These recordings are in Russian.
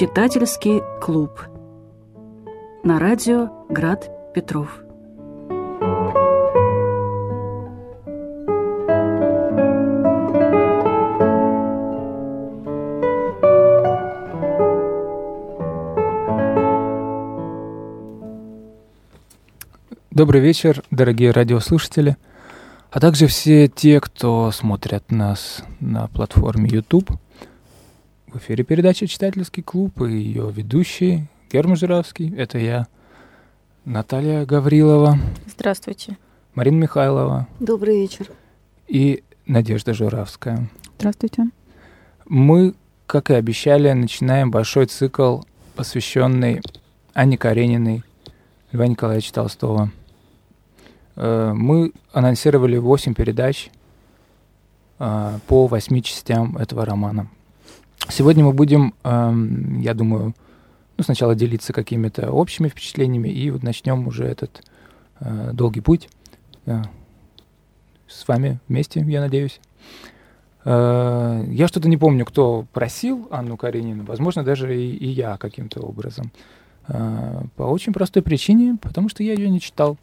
Читательский клуб. На радио Град Петров. Добрый вечер, дорогие радиослушатели, а также все те, кто смотрят нас на платформе YouTube. В эфире передача «Читательский клуб» и ее ведущий Герман Жиравский. Это я, Наталья Гаврилова. Здравствуйте. Марина Михайлова. Добрый вечер. И Надежда Журавская. Здравствуйте. Мы, как и обещали, начинаем большой цикл, посвященный Анне Карениной, Льва Николаевича Толстого – Э, мы анонсировали 8 передач э, по 8 частям этого романа. Сегодня мы будем, эм, я думаю, ну, сначала делиться какими-то общими впечатлениями, и вот начнем уже этот э, долгий путь с вами вместе, я надеюсь. Я что-то не помню, кто просил Анну Каренину, возможно, даже и, и я каким-то образом. По очень простой причине, потому что я ее не читал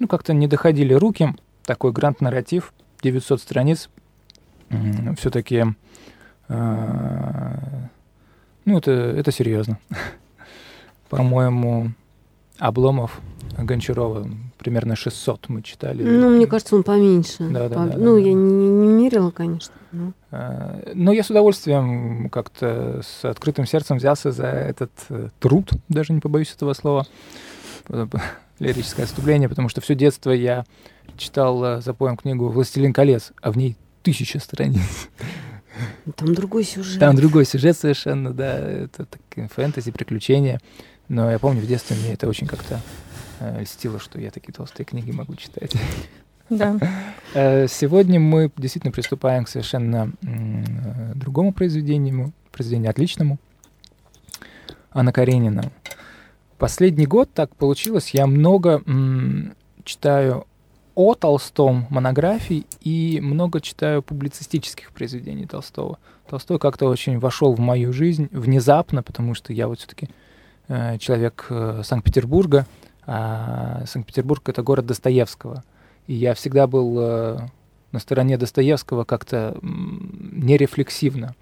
ну, как-то не доходили руки. Такой грант-нарратив, 900 страниц. Все-таки, э, ну, это, это серьезно. По-моему, Обломов Гончарова примерно 600 мы читали. Ну, мне кажется, он поменьше. Да, да, По... да, ну, да, я да. Не, не мерила, конечно. Но... Э, но я с удовольствием как-то с открытым сердцем взялся за этот э, труд, даже не побоюсь этого слова лирическое отступление, потому что все детство я читал э, за поем книгу «Властелин колец», а в ней тысяча страниц. Там другой сюжет. Там другой сюжет совершенно, да. Это так, фэнтези, приключения. Но я помню, в детстве мне это очень как-то э, льстило, что я такие толстые книги могу читать. Да. Э, сегодня мы действительно приступаем к совершенно другому произведению, произведению отличному, Анна Каренина. Последний год так получилось, я много читаю о Толстом монографий и много читаю публицистических произведений Толстого. Толстой как-то очень вошел в мою жизнь внезапно, потому что я вот все-таки э, человек э, Санкт-Петербурга, а Санкт-Петербург это город Достоевского. И я всегда был э, на стороне Достоевского как-то нерефлексивно.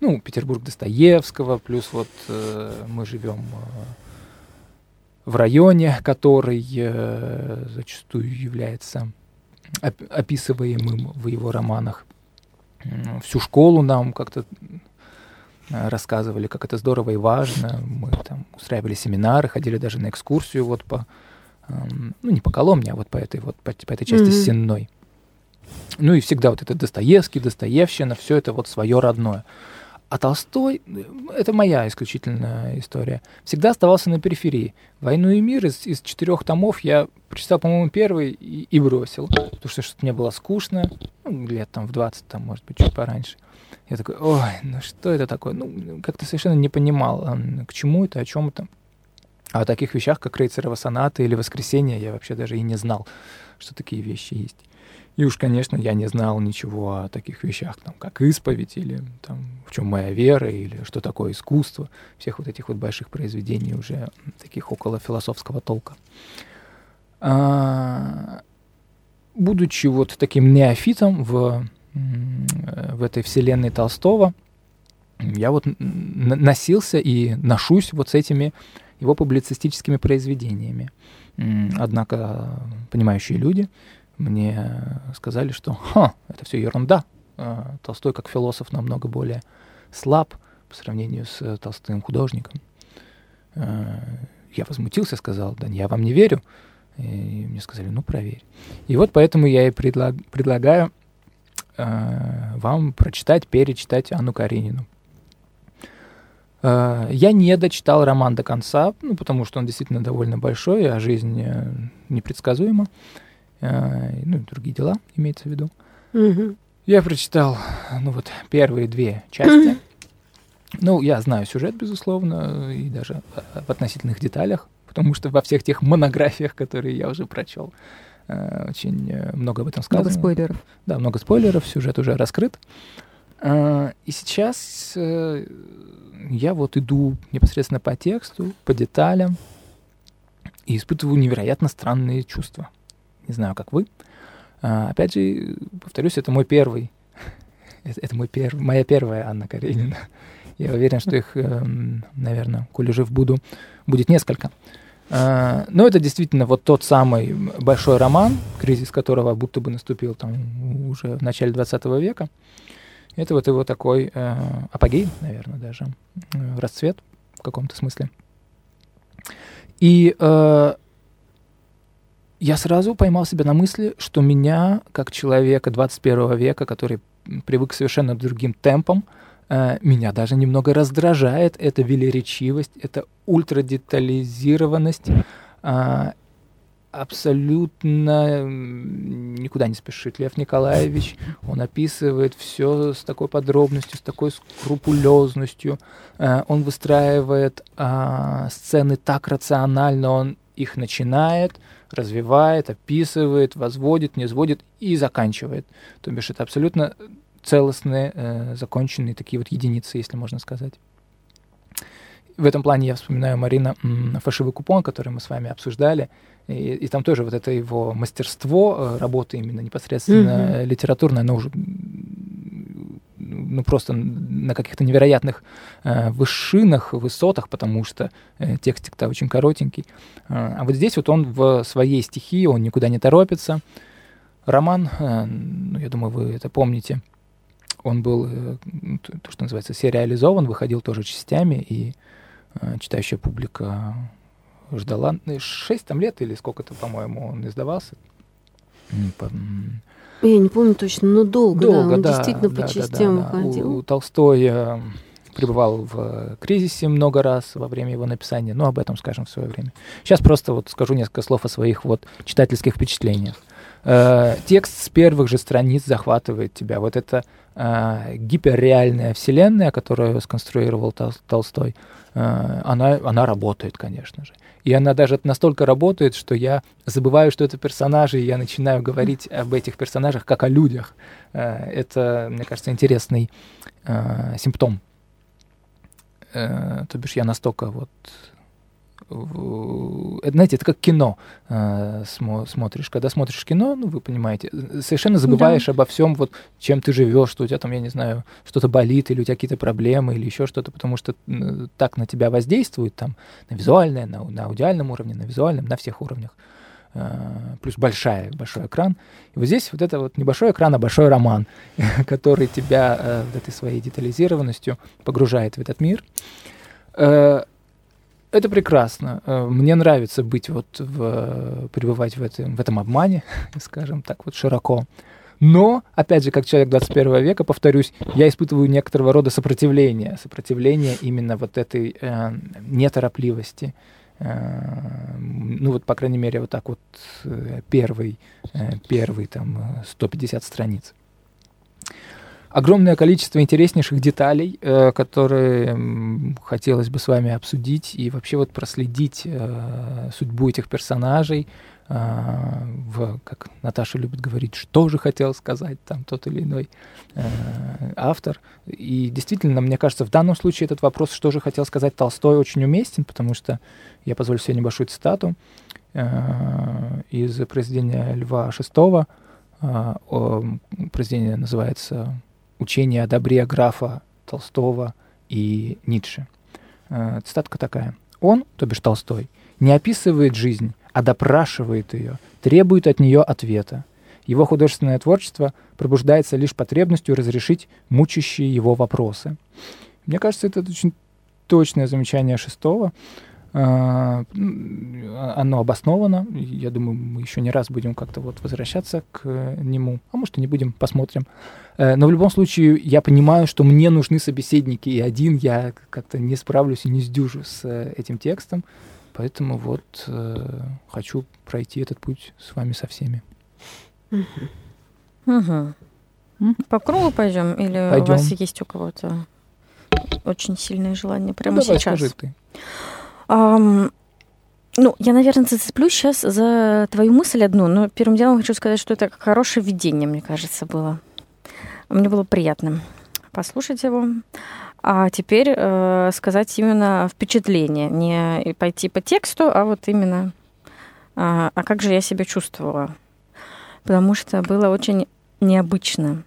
Ну, Петербург Достоевского, плюс вот э, мы живем э, в районе, который э, зачастую является оп- описываемым в его романах. Всю школу нам как-то э, рассказывали, как это здорово и важно. Мы там устраивали семинары, ходили даже на экскурсию вот по, э, ну не по Коломне, а вот по этой вот по, по этой части mm-hmm. Сенной. Ну и всегда вот это Достоевский, Достоевщина, все это вот свое родное. А Толстой, это моя исключительная история, всегда оставался на периферии. «Войну и мир» из, из четырех томов я прочитал, по-моему, первый и, и бросил, потому что что-то мне было скучно, ну, лет там в 20, там, может быть, чуть пораньше. Я такой, ой, ну что это такое? Ну, как-то совершенно не понимал, к чему это, о чем это. А о таких вещах, как Рейцерова соната или Воскресенье, я вообще даже и не знал, что такие вещи есть. И уж, конечно, я не знал ничего о таких вещах, там, как исповедь, или там, в чем моя вера, или что такое искусство, всех вот этих вот больших произведений уже таких около философского толка. А, будучи вот таким неофитом в, в этой вселенной Толстого, я вот носился и ношусь вот с этими его публицистическими произведениями. Однако понимающие люди мне сказали, что Ха, это все ерунда. А, Толстой как философ намного более слаб по сравнению с э, Толстым художником. А, я возмутился, сказал, да я вам не верю. И мне сказали, ну проверь. И вот поэтому я и предлаг, предлагаю э, вам прочитать, перечитать Анну Каренину. Э, я не дочитал роман до конца, ну, потому что он действительно довольно большой, а жизнь непредсказуема. Э, ну, другие дела, имеется в виду. Угу. Я прочитал, ну вот, первые две части. Ну, я знаю сюжет, безусловно, и даже в относительных деталях, потому что во всех тех монографиях, которые я уже прочел, э, очень э, много об этом сказано. Много спойлеров. Да, много спойлеров, сюжет уже раскрыт. И сейчас э, я вот иду непосредственно по тексту, по деталям и испытываю невероятно странные чувства. Не знаю, как вы. А, Опять же, повторюсь, это мой первый, это, это мой перв, моя первая Анна Каренина. Я уверен, что их, эм, наверное, коли жив буду, будет несколько. А, Но это действительно вот тот самый большой роман, кризис которого будто бы наступил там уже в начале 20 века. Это вот его такой э, апогей, наверное, даже, э, расцвет в каком-то смысле. И э, я сразу поймал себя на мысли, что меня, как человека 21 века, который привык к совершенно другим темпам, э, меня даже немного раздражает эта велеречивость, эта ультрадетализированность, а, абсолютно никуда не спешит Лев Николаевич. Он описывает все с такой подробностью, с такой скрупулезностью. Э, Он выстраивает а, сцены так рационально, он их начинает, развивает, описывает, возводит, не сводит и заканчивает. То бишь это абсолютно целостные, э, законченные такие вот единицы, если можно сказать. В этом плане я вспоминаю Марина фальшивый купон, который мы с вами обсуждали, и, и там тоже вот это его мастерство э, работы именно непосредственно э, литературное, оно уже ну просто на каких-то невероятных э, вышинах, высотах, потому что э, текстик-то очень коротенький. Э, а вот здесь вот он в своей стихии, он никуда не торопится. Роман, э, ну, я думаю, вы это помните, он был, э, то, то, что называется, сериализован, выходил тоже частями, и э, читающая публика ждала. Ну, Шесть там лет или сколько-то, по-моему, он издавался. Я не помню точно, но долго, Долго, да. Он да, действительно да, по частям да, да. выходил. У, у Толстой э, пребывал в э, кризисе много раз во время его написания, но об этом скажем в свое время. Сейчас просто вот скажу несколько слов о своих вот читательских впечатлениях. Э, текст с первых же страниц захватывает тебя. Вот эта э, гиперреальная вселенная, которую сконструировал Тол- Толстой, э, она, она работает, конечно же. И она даже настолько работает, что я забываю, что это персонажи, и я начинаю говорить об этих персонажах как о людях. Э, Это, мне кажется, интересный э, симптом. Э, то бишь я настолько вот... знаете, это как кино э, смо- смотришь. Когда смотришь кино, ну, вы понимаете, совершенно забываешь обо всем, вот, чем ты живешь, что у тебя там, я не знаю, что-то болит, или у тебя какие-то проблемы, или еще что-то, потому что так на тебя воздействует, там, на визуальное, на, на аудиальном уровне, на визуальном, на всех уровнях. Э, плюс большая, большой экран. И вот здесь вот это вот небольшой экран, а большой роман, который тебя э, вот этой своей детализированностью погружает в этот мир. Э, это прекрасно. Э, Мне нравится быть вот в, пребывать в этом, в этом обмане, скажем так вот широко. Но, опять же, как человек 21 века, повторюсь, я испытываю некоторого рода сопротивление. Сопротивление именно вот этой э, неторопливости. Э, ну вот, по крайней мере, вот так вот э, первый, э, первый там э, 150 страниц. Огромное количество интереснейших деталей, э, которые хотелось бы с вами обсудить и вообще вот проследить э, судьбу этих персонажей, э, в, как Наташа любит говорить, что же хотел сказать там тот или иной э, автор. И действительно, мне кажется, в данном случае этот вопрос, что же хотел сказать Толстой, очень уместен, потому что я позволю себе небольшую цитату э, из произведения Льва VI. Э, произведение называется «Учение о добре графа Толстого и Ницше». Э, Цитатка такая. «Он, то бишь Толстой, не описывает жизнь, а допрашивает ее, требует от нее ответа. Его художественное творчество пробуждается лишь потребностью разрешить мучащие его вопросы». Мне кажется, это очень точное замечание шестого. А, Оно обосновано. Я думаю, мы еще не раз будем как-то вот возвращаться к нему. А может, и не будем, посмотрим. Э, Но в любом случае, я понимаю, что мне нужны собеседники, и один я как-то не справлюсь и не сдюжу с э, этим текстом. Поэтому вот э, хочу пройти этот путь с вами со всеми. Мгм. По кругу пойдем или у Пойдем. вас есть у кого-то очень сильное желание прямо Ну, давай, сейчас? скажи ты. Ну, я, наверное, зацеплюсь сейчас за твою мысль одну, но первым делом хочу сказать, что это хорошее видение, мне кажется, было. Мне было приятно послушать его. А теперь э, сказать именно впечатление, не пойти по тексту, а вот именно, а, а как же я себя чувствовала. Потому что было очень необычно.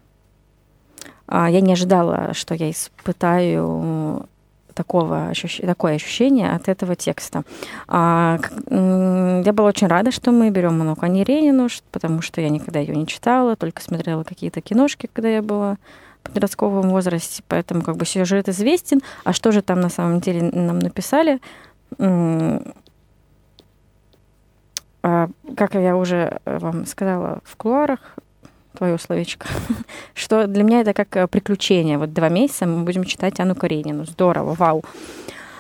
А, я не ожидала, что я испытаю такого такое ощущение от этого текста. А, я была очень рада, что мы берем Ману Каниренину, потому что я никогда ее не читала, только смотрела какие-то киношки, когда я была в подростковом возрасте, поэтому как бы сюжет известен. А что же там на самом деле нам написали? А, как я уже вам сказала в кулуарах, твое словечко, что для меня это как э, приключение. Вот два месяца мы будем читать Анну Каренину. Здорово, вау.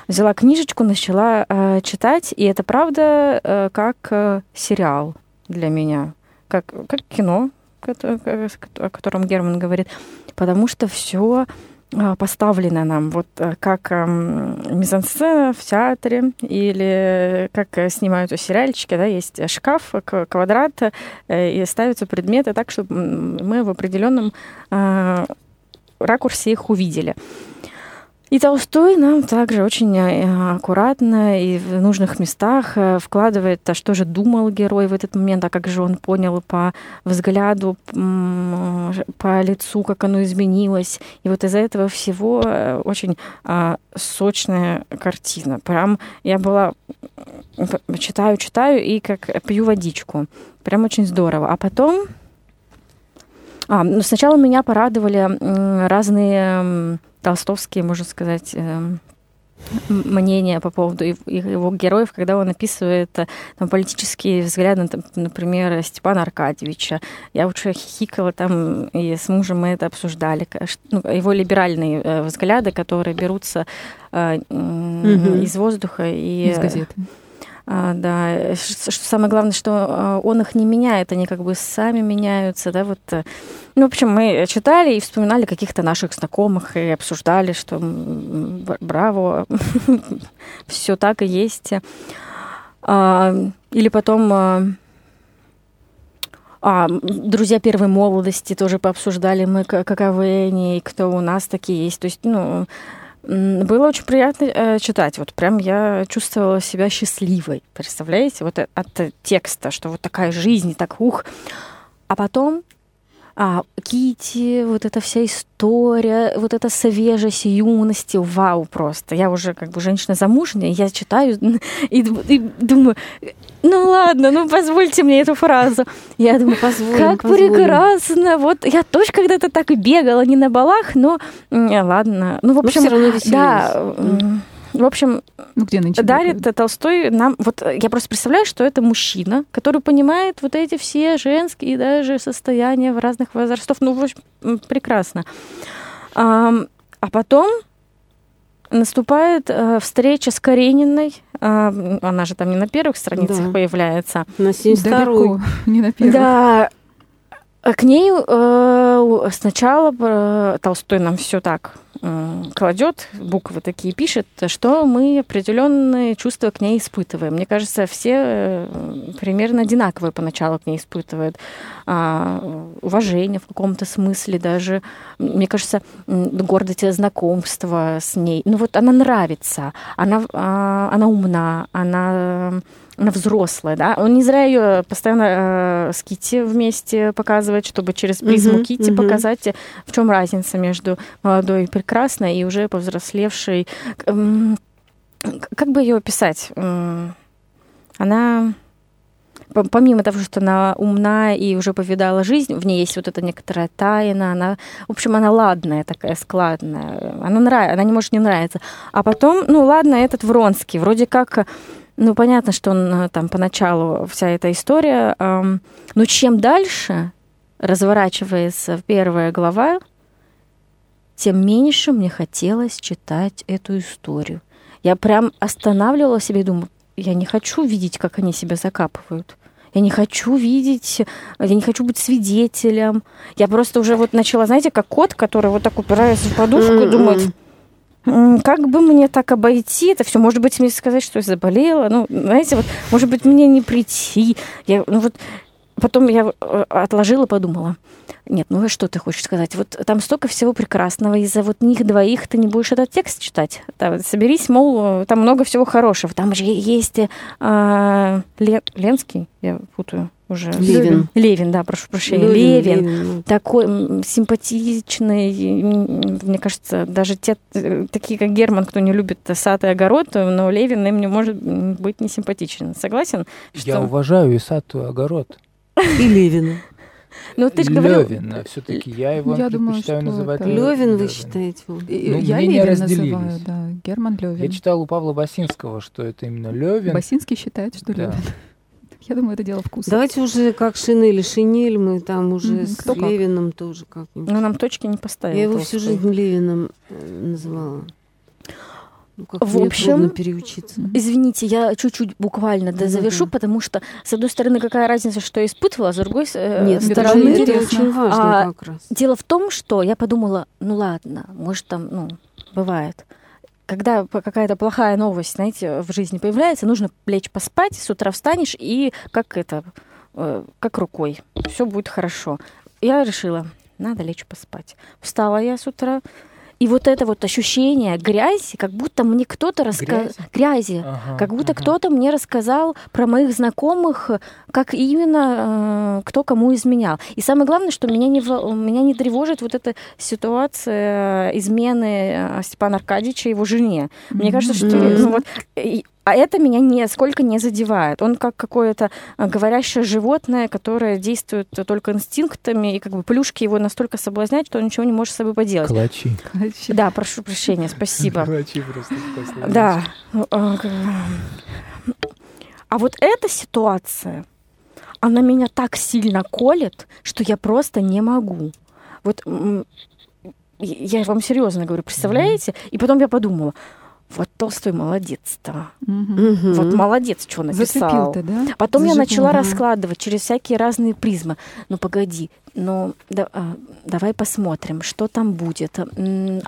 Взяла книжечку, начала э, читать, и это правда э, как э, сериал для меня, как, как кино, о котором Герман говорит, потому что все а, поставлено нам, вот э, как мизансцена в театре или как э, снимают сериальчики, да, есть шкаф, квадрат, э, и ставятся предметы так, чтобы мы в определенном ракурсе их увидели. И Толстой нам также очень э, аккуратно и в нужных местах э, вкладывает, а что же думал герой в этот момент, а как же он понял по взгляду, по лицу, как оно изменилось. И вот из-за этого всего э, очень сочная картина. Прям я была читаю, читаю и как пью водичку. Прям очень здорово. А потом а, ну, сначала меня порадовали разные толстовские, можно сказать, эм, мнения по поводу его героев, когда он описывает э, там, политические взгляды, там, например, Степана Аркадьевича. Я уже хихикала там, и с мужем мы это обсуждали. Ну, его либеральные э, взгляды, которые берутся э, угу. из воздуха и... Из газеты. А, да, что самое главное, что а, он их не меняет, они как бы сами меняются, да, вот. Э. Ну, в общем, мы читали и вспоминали каких-то наших знакомых и обсуждали, что браво, все так и есть. А, или потом а, друзья первой молодости тоже пообсуждали мы, каковы они, кто у нас такие есть. То есть, ну, было очень приятно э, читать. Вот прям я чувствовала себя счастливой. Представляете? Вот от, от текста, что вот такая жизнь, так ух. А потом а, Кити, вот эта вся история, вот эта свежесть юности, вау просто. Я уже как бы женщина замужняя, я читаю и, и думаю, ну ладно, ну позвольте мне эту фразу. Я думаю, позволим, как позволим. прекрасно. Вот я тоже когда-то так и бегала, не на балах, но ладно. Ну, в общем, да. В общем, ну, где дарит бегают? Толстой нам... Вот я просто представляю, что это мужчина, который понимает вот эти все женские даже состояния в разных возрастов. Ну, в общем, прекрасно. А, а потом наступает э, встреча с Карениной. Э, она же там не на первых страницах да. появляется. На 72 не на первых. Да, к ней э, сначала э, Толстой нам все так э, кладет, буквы такие пишет, что мы определенные чувства к ней испытываем. Мне кажется, все э, примерно одинаковые поначалу к ней испытывают. Э, уважение в каком-то смысле даже. Мне кажется, гордость знакомства с ней. Ну вот она нравится, она, э, она умна, она она взрослая, да. Он не зря ее постоянно э, с Кити вместе показывает, чтобы через призму uh-huh, Кити uh-huh. показать, в чем разница между молодой и прекрасной и уже повзрослевшей. Как бы ее описать? Она помимо того, что она умна и уже повидала жизнь, в ней есть вот эта некоторая тайна, она, в общем, она ладная такая, складная, она нравится, она не может не нравиться. А потом, ну ладно, этот Вронский, вроде как ну, понятно, что он там поначалу вся эта история. Но чем дальше разворачивается первая глава, тем меньше мне хотелось читать эту историю. Я прям останавливала себя и думаю, я не хочу видеть, как они себя закапывают. Я не хочу видеть, я не хочу быть свидетелем. Я просто уже вот начала, знаете, как кот, который вот так упирается в подушку и думает, как бы мне так обойти это все? Может быть, мне сказать, что я заболела? Ну, знаете, вот, может быть, мне не прийти. Я, ну, вот, потом я э, отложила, подумала. Нет, ну а что ты хочешь сказать? Вот там столько всего прекрасного, из-за вот них двоих ты не будешь этот текст читать. Там, соберись, мол, там много всего хорошего. Там же есть э, Ле, Ленский, я путаю уже. Левин. Левин, да, прошу прощения. Левин, Левин. Левин. Такой м, симпатичный, мне кажется, даже те, э, такие как Герман, кто не любит сад и огород, но Левин им не может быть не симпатичен. Согласен? Я уважаю Исату огород. И Левина. Ну, ты же говорил... Левин, все-таки я его Я думаю, что называть это- Лё- Левин вы считаете? И- Ну, я Левин разделились. называю, да. Герман Левин. Я читал у Павла Басинского, что это именно Левин. Басинский считает, что Да. Левин. Я думаю, это дело вкуса. Давайте уже как Шинель и Шинель, мы там уже Мгм. с Кто как. Левиным тоже как-нибудь. Ну, нам точки не поставил. Я его всю жизнь Левиным э, называла. Ну, как В общем, переучиться. Извините, я чуть-чуть буквально Да-да-да. завершу, потому что, с одной стороны, какая разница, что я испытывала, а с другой э, Нет, это это, стороны... это интересно. очень важно А, как раз. Дело в том, что я подумала, ну ладно, может там, ну, бывает. Когда какая-то плохая новость, знаете, в жизни появляется, нужно лечь поспать, с утра встанешь и как это, э, как рукой, все будет хорошо. Я решила, надо лечь поспать. Встала я с утра, и вот это вот ощущение грязи, как будто мне кто-то рассказал... Грязи? Грязи. Ага, Как будто ага. кто-то мне рассказал про моих знакомых, как именно э, кто кому изменял. И самое главное, что меня не, меня не тревожит вот эта ситуация измены э, Степана Аркадьевича его жене. Мне кажется, что... Ну, вот, а это меня нисколько не задевает. Он как какое-то э, говорящее животное, которое действует только инстинктами, и как бы плюшки его настолько соблазняют, что он ничего не может с собой поделать. Калачи. Короче, Да, прошу прощения, спасибо. Калачи просто. Да. Ну, а, А вот эта ситуация, она меня так сильно колет, что я просто не могу. Вот я вам серьезно говорю, представляете? И потом я подумала, вот Толстой молодец-то. Мгм. Вот молодец, что написал. Зацепил ты, да? Потом я Зажигал. начала Ага. раскладывать через всякие разные призмы. Ну погоди, ну да- а, давай посмотрим, что там будет.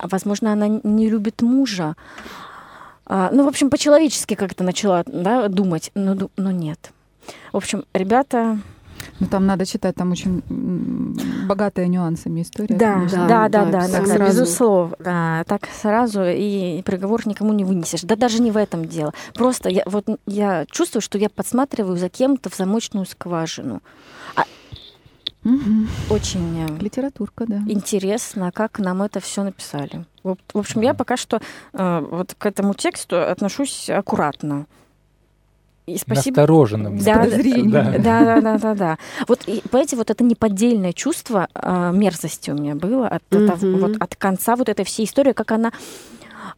Возможно, она не любит мужа. А, ну, в общем, по-человечески как-то начала да, думать, но, ду- но нет. В общем, ребята, Ну, там надо читать, там очень богатая нюансами история. да, конечно. да, да, да, да, так да, сразу. безусловно, да, так сразу и приговор никому не вынесешь. Да даже не в этом дело. Просто я, вот я чувствую, что я подсматриваю за кем-то в замочную скважину. Мгм. Очень э, Литературка, да. интересно, как нам это все написали. Вот, В общем, я пока что э, вот к этому тексту отношусь аккуратно. И спасибо. Настороженным. Да. Да. Да, да, да, да, да. Вот, и, понимаете, вот это неподдельное чувство э, мерзости у меня было от, этого- Мгм. вот от конца вот этой всей истории, как она...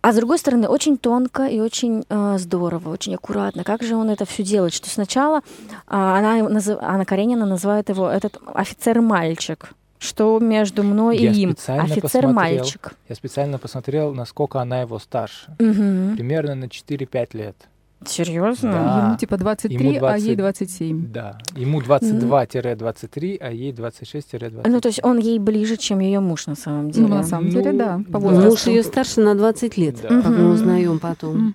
А с другой стороны, очень тонко и очень э, здорово, очень аккуратно. Как же он это все делает? Что сначала а, она, назыв- Анна Каренина называет его этот офицер-мальчик. Что между мной Я и им? специально Офицер-мальчик. Я специально посмотрел, насколько она его старше. Мгм. Примерно на 4-5 лет. Серьезно? Да. Ему типа 23, Ему а ей 20. 27. Да. Ему 22-23, а ей 26-20. Ну, то есть он ей ближе, чем ее муж на самом деле. Ну, на самом деле, Ну, да, по да. возрасту. Муж ее старше на 20 лет, Да. как мы Мгм. узнаем потом.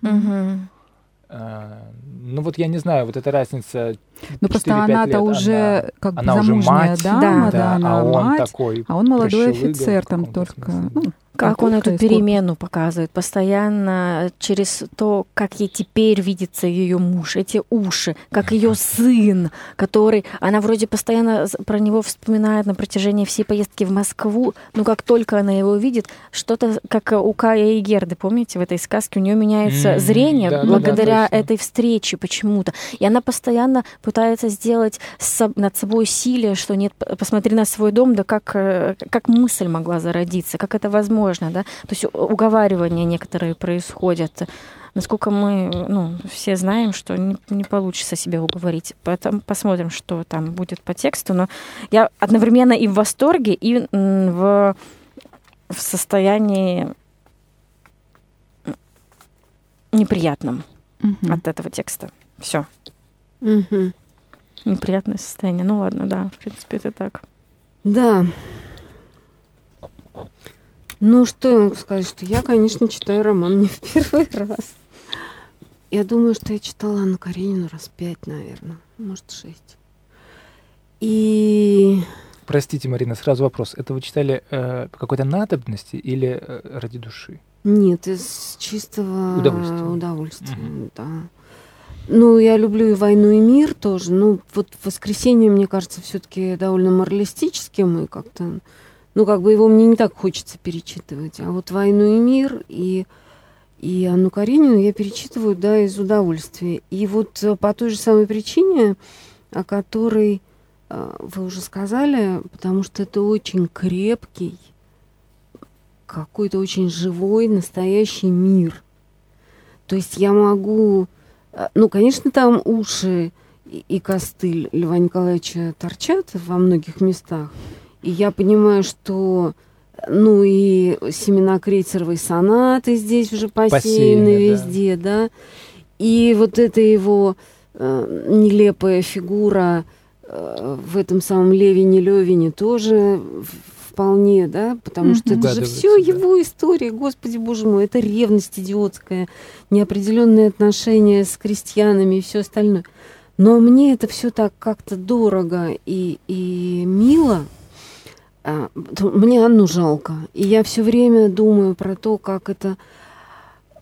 А, ну вот я не знаю, вот эта разница. Ну, просто 4-5 она-то лет, уже как бы она уже замужняя мать, дама, Да. да, она а он мать, такой. а он молодой офицер там только. смысле. Ну, Как он эту перемену показывает постоянно через то, как ей теперь видится ее муж, эти уши, как ее сын, который она вроде постоянно про него вспоминает на протяжении всей поездки в Москву, но как только она его видит, что-то как у Кая и Герды, помните, в этой сказке у нее меняется М, зрение да-да-да, благодаря точно. этой встрече почему-то, и она постоянно пытается сделать над собой усилие, что нет, посмотри на свой дом, да как, э, как мысль могла зародиться, как это возможно, да? То есть уговаривания некоторые происходят. Насколько мы ну, все знаем, что не, не получится себя уговорить. Поэтому посмотрим, что там будет по тексту. Но я одновременно и в восторге, и в, в состоянии неприятном Мгм. от этого текста. Все. Мгм. Неприятное состояние. Ну ладно, да, в принципе, это так. Да. Ну, что я могу сказать, что я, конечно, читаю роман не в первый раз. Я думаю, что я читала Анну Каренину раз пять, наверное, может, шесть. И Простите, Марина, сразу вопрос. Это вы читали э, по какой-то надобности или э, ради души? нет, из чистого Удовольствия. удовольствия, Мгм. да. Ну, я люблю и «Войну и мир» тоже. Ну, вот «Воскресенье», мне кажется, все таки довольно моралистическим, и как-то... Ну, как бы его мне не так хочется перечитывать. А вот «Войну и мир» и, и Анну Каренину я перечитываю, да, из удовольствия. И вот э, по той же самой причине, о которой э, вы уже сказали, потому что это очень крепкий, какой-то очень живой, настоящий мир. То есть я могу... э, Ну, конечно, там уши и, костыль Льва Николаевича торчат во многих местах. И я понимаю, что ну и семена крейцеровой сонаты здесь уже посеяны Посеяны, да. везде, да. И вот эта его э, нелепая фигура э, в этом самом Левине Левине тоже вполне, да, потому что это же все да. его история, господи боже мой, это ревность идиотская, неопределенные отношения с крестьянами и все остальное. Но мне это все так как-то дорого и, и мило. А, Мне Анну жалко. И я все время думаю про то, как это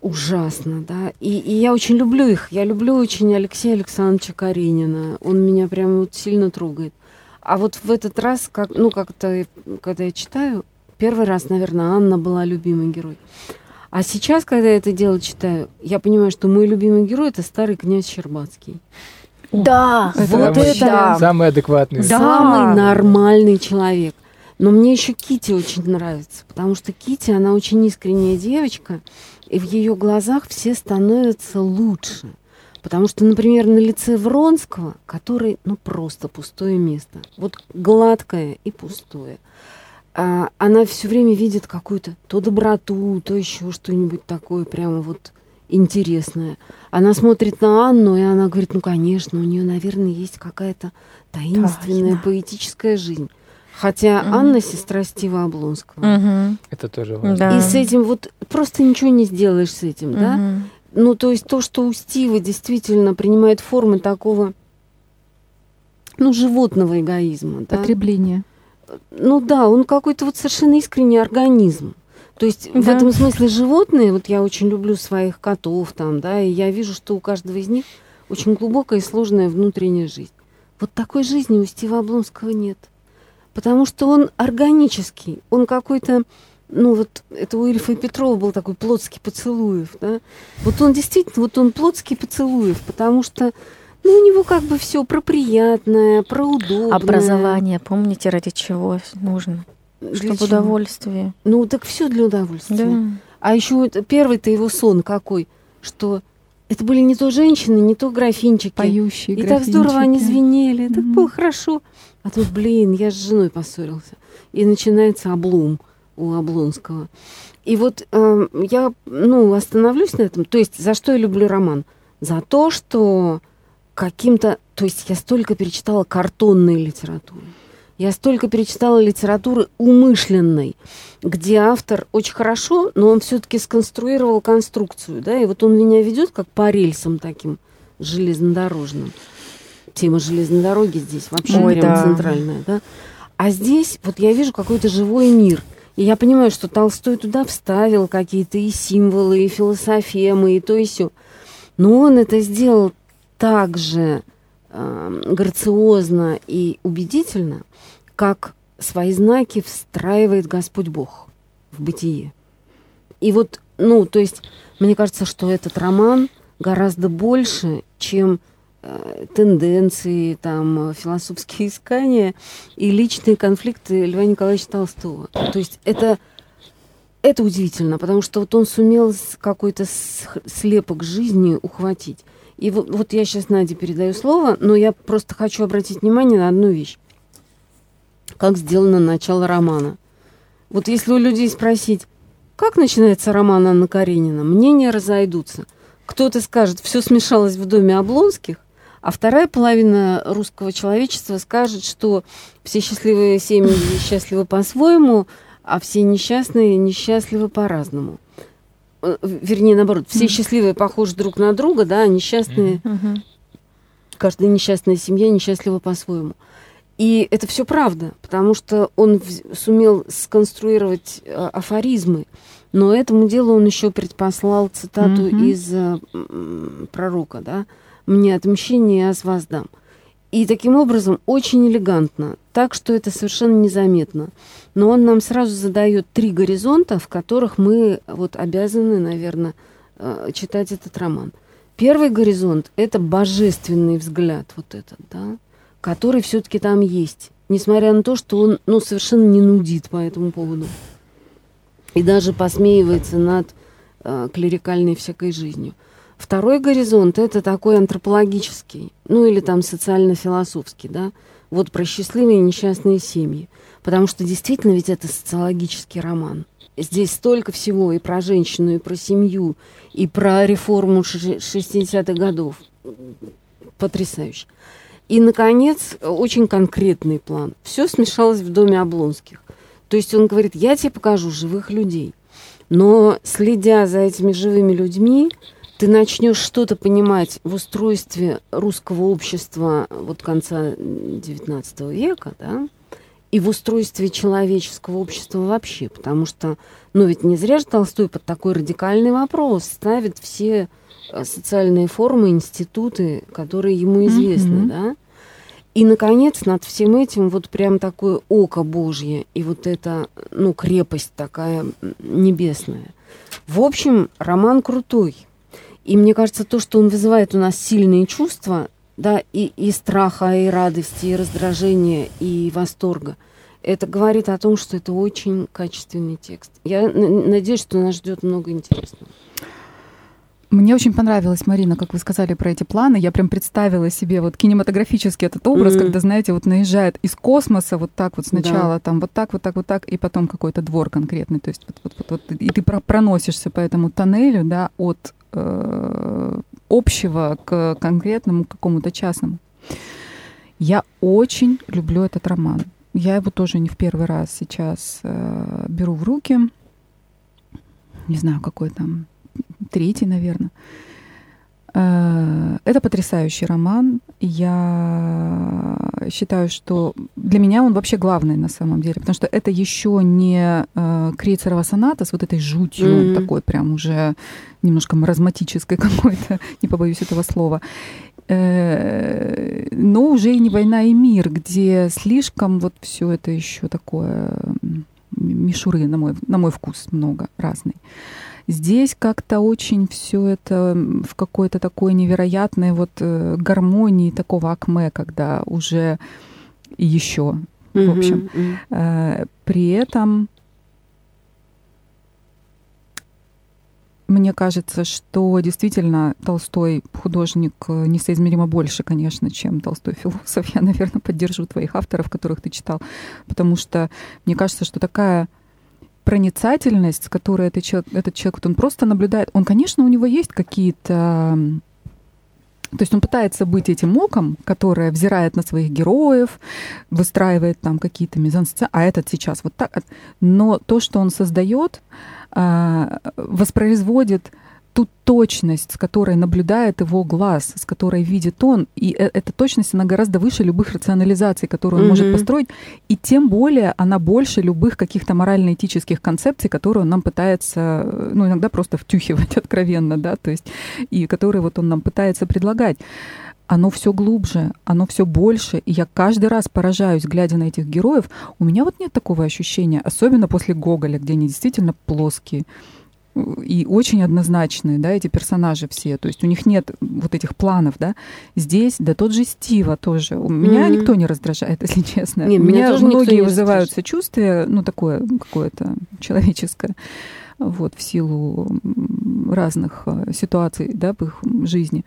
ужасно, да. И, и я очень люблю их. Я люблю очень Алексея Александровича Каренина. Он меня прям вот сильно трогает. А вот в этот раз, как, ну, как-то, когда я читаю, первый раз, наверное, Анна была любимый герой. А сейчас, когда я это дело читаю, я понимаю, что мой любимый герой это старый князь Щербацкий. Да, Это вот Самый- это да. Самый адекватный. Да. Самый нормальный человек. Но мне еще Кити очень нравится, потому что Кити, она очень искренняя девочка, и в ее глазах все становятся лучше. Потому что, например, на лице Вронского, который, ну, просто пустое место. Вот гладкое и пустое. А, она все время видит какую-то то доброту, то еще что-нибудь такое прямо вот интересное. Она смотрит на Анну, и она говорит, ну, конечно, у нее, наверное, есть какая-то таинственная Тайна. поэтическая жизнь. Хотя Мгм. Анна сестра Стива Облонского. Мгм. Это тоже важно. Да. И с этим вот просто ничего не сделаешь с этим, да? Мгм. Ну, то есть то, что у Стива действительно принимает формы такого, ну, животного эгоизма, да? Потребление. Ну да, он какой-то вот совершенно искренний организм. То есть в Да. этом смысле животные, вот я очень люблю своих котов там, да, и я вижу, что у каждого из них очень глубокая и сложная внутренняя жизнь. Вот такой жизни у Стива Облонского нет. Потому что он органический, он какой-то, ну вот это у Ильфа и Петрова был такой плотский поцелуев, да. Вот он действительно, вот он плотский поцелуев, потому что, ну, у него как бы все про приятное, про удобное. Образование, помните, ради чего нужно? Для Чтобы чего? удовольствие. Ну, так все для удовольствия. Да. А еще первый-то его сон какой, что это были не то женщины, не то графинчики. Поющие И так здорово они графинчики. звенели, так Мгм. было хорошо. А тут, блин, я с женой поссорился. И начинается облом у Облонского. И вот э, я, ну, остановлюсь на этом. То есть, за что я люблю роман? За то, что каким-то... То есть, я столько перечитала картонной литературы. Я столько перечитала литературы умышленной, где автор очень хорошо, но он все-таки сконструировал конструкцию, да, и вот он меня ведет как по рельсам таким железнодорожным. Тема железной дороги здесь вообще Ой, прям да. центральная, да. А здесь вот я вижу какой-то живой мир. И я понимаю, что Толстой туда вставил какие-то и символы, и философемы, и то, и все. Но он это сделал так же э, грациозно и убедительно, как свои знаки встраивает Господь Бог в бытие. И вот, ну, то есть, мне кажется, что этот роман гораздо больше, чем э, тенденции, там, философские искания и личные конфликты Льва Николаевича Толстого. То есть это, это удивительно, потому что вот он сумел какой-то слепок жизни ухватить. И вот, вот я сейчас Наде передаю слово, но я просто хочу обратить внимание на одну вещь. Как сделано начало романа. Вот если у людей спросить, как начинается роман Анны Каренина, мнения разойдутся. Кто-то скажет, все смешалось в доме Облонских, а вторая половина русского человечества скажет, что все счастливые семьи счастливы по-своему, а все несчастные несчастливы по-разному. Э, Вернее, наоборот, все счастливые похожи друг на друга, да, а несчастные каждая несчастная семья несчастлива по-своему. И это все правда, потому что он сумел сконструировать э, афоризмы, но этому делу он еще предпослал цитату Мгм. из э, пророка, да, «Мне отмщение я с воздам». И таким образом очень элегантно, так что это совершенно незаметно. Но он нам сразу задает три горизонта, в которых мы вот обязаны, наверное, э, читать этот роман. Первый горизонт – это божественный взгляд вот этот, да, который все-таки там есть, несмотря на то, что он ну, совершенно не нудит по этому поводу. И даже посмеивается над э, клерикальной всякой жизнью. Второй горизонт – это такой антропологический, ну или там социально-философский, да, вот про счастливые и несчастные семьи. Потому что действительно ведь это социологический роман. Здесь столько всего и про женщину, и про семью, и про реформу ши- 60-х годов. Потрясающе. И, наконец, очень конкретный план. Все смешалось в доме Облонских. То есть он говорит, я тебе покажу живых людей. Но следя за этими живыми людьми, ты начнешь что-то понимать в устройстве русского общества вот конца XIX века, да, и в устройстве человеческого общества вообще, потому что, ну ведь не зря же Толстой под такой радикальный вопрос ставит все социальные формы, институты, которые ему известны, Мгм. да. И, наконец, над всем этим вот прям такое око Божье и вот эта, ну, крепость такая небесная. В общем, роман крутой. И мне кажется, то, что он вызывает у нас сильные чувства, да, и, и страха, и радости, и раздражения, и восторга, это говорит о том, что это очень качественный текст. Я надеюсь, что нас ждет много интересного. Мне очень понравилось, Марина, как вы сказали про эти планы. Я прям представила себе вот кинематографически этот образ, Мгм. когда, знаете, вот наезжает из космоса вот так вот сначала, там вот так, вот так, вот так, и потом какой-то двор конкретный. То есть вот, вот, вот, вот, и ты про- проносишься по этому тоннелю, да, от э, общего к конкретному, к какому-то частному. Я очень люблю этот роман. Я его тоже не в первый раз сейчас э, беру в руки. Не знаю, какой там третий, наверное. Э, Это потрясающий роман. Я считаю, что для меня он вообще главный на самом деле, потому что это еще не э, Крейцерова соната с вот этой жутью, Мгм. такой прям уже немножко маразматической какой-то, не побоюсь этого слова. Э, Но уже и не война и мир, где слишком вот все это еще такое мишуры, на мой, на мой вкус, много разный. Здесь как-то очень все это в какой-то такой невероятной вот э, гармонии такого акме, когда уже еще. В общем. Э, При этом мне кажется, что действительно Толстой художник э, несоизмеримо больше, конечно, чем Толстой философ. Я, наверное, поддержу твоих авторов, которых ты читал, потому что мне кажется, что такая проницательность, с которой этот человек, этот человек вот он просто наблюдает, он, конечно, у него есть какие-то то есть он пытается быть этим оком, которое взирает на своих героев, выстраивает там какие-то мизансцены, а этот сейчас вот так. Но то, что он создает, а, воспроизводит ту точность, с которой наблюдает его глаз, с которой видит он, и э- эта точность, она гораздо выше любых рационализаций, которые он может Мгм. построить, и тем более она больше любых каких-то морально-этических концепций, которые он нам пытается, э, ну, иногда просто втюхивать откровенно, да, то есть, и которые вот он нам пытается предлагать. Оно все глубже, оно все больше, и я каждый раз поражаюсь, глядя на этих героев. У меня вот нет такого ощущения, особенно после Гоголя, где они действительно плоские и очень однозначные, да, эти персонажи все. То есть у них нет вот этих планов, да. Здесь, да тот же Стива тоже. У меня Мгм. никто не раздражает, если честно. Не, у меня меня тоже многие не вызывают раздражает. сочувствие, ну, такое какое-то человеческое, вот, в силу разных э, ситуаций, да, в их жизни.